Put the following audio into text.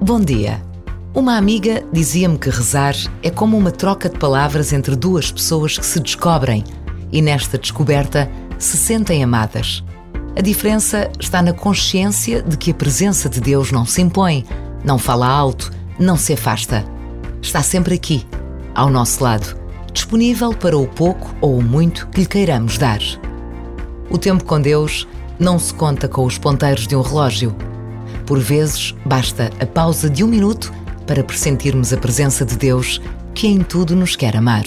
Bom dia. Uma amiga dizia-me que rezar é como uma troca de palavras entre duas pessoas que se descobrem e, nesta descoberta, se sentem amadas. A diferença está na consciência de que a presença de Deus não se impõe, não fala alto, não se afasta. Está sempre aqui, ao nosso lado, disponível para o pouco ou o muito que lhe queiramos dar. O tempo com Deus não se conta com os ponteiros de um relógio por vezes, basta a pausa de um minuto para pressentirmos a presença de Deus que em tudo nos quer amar.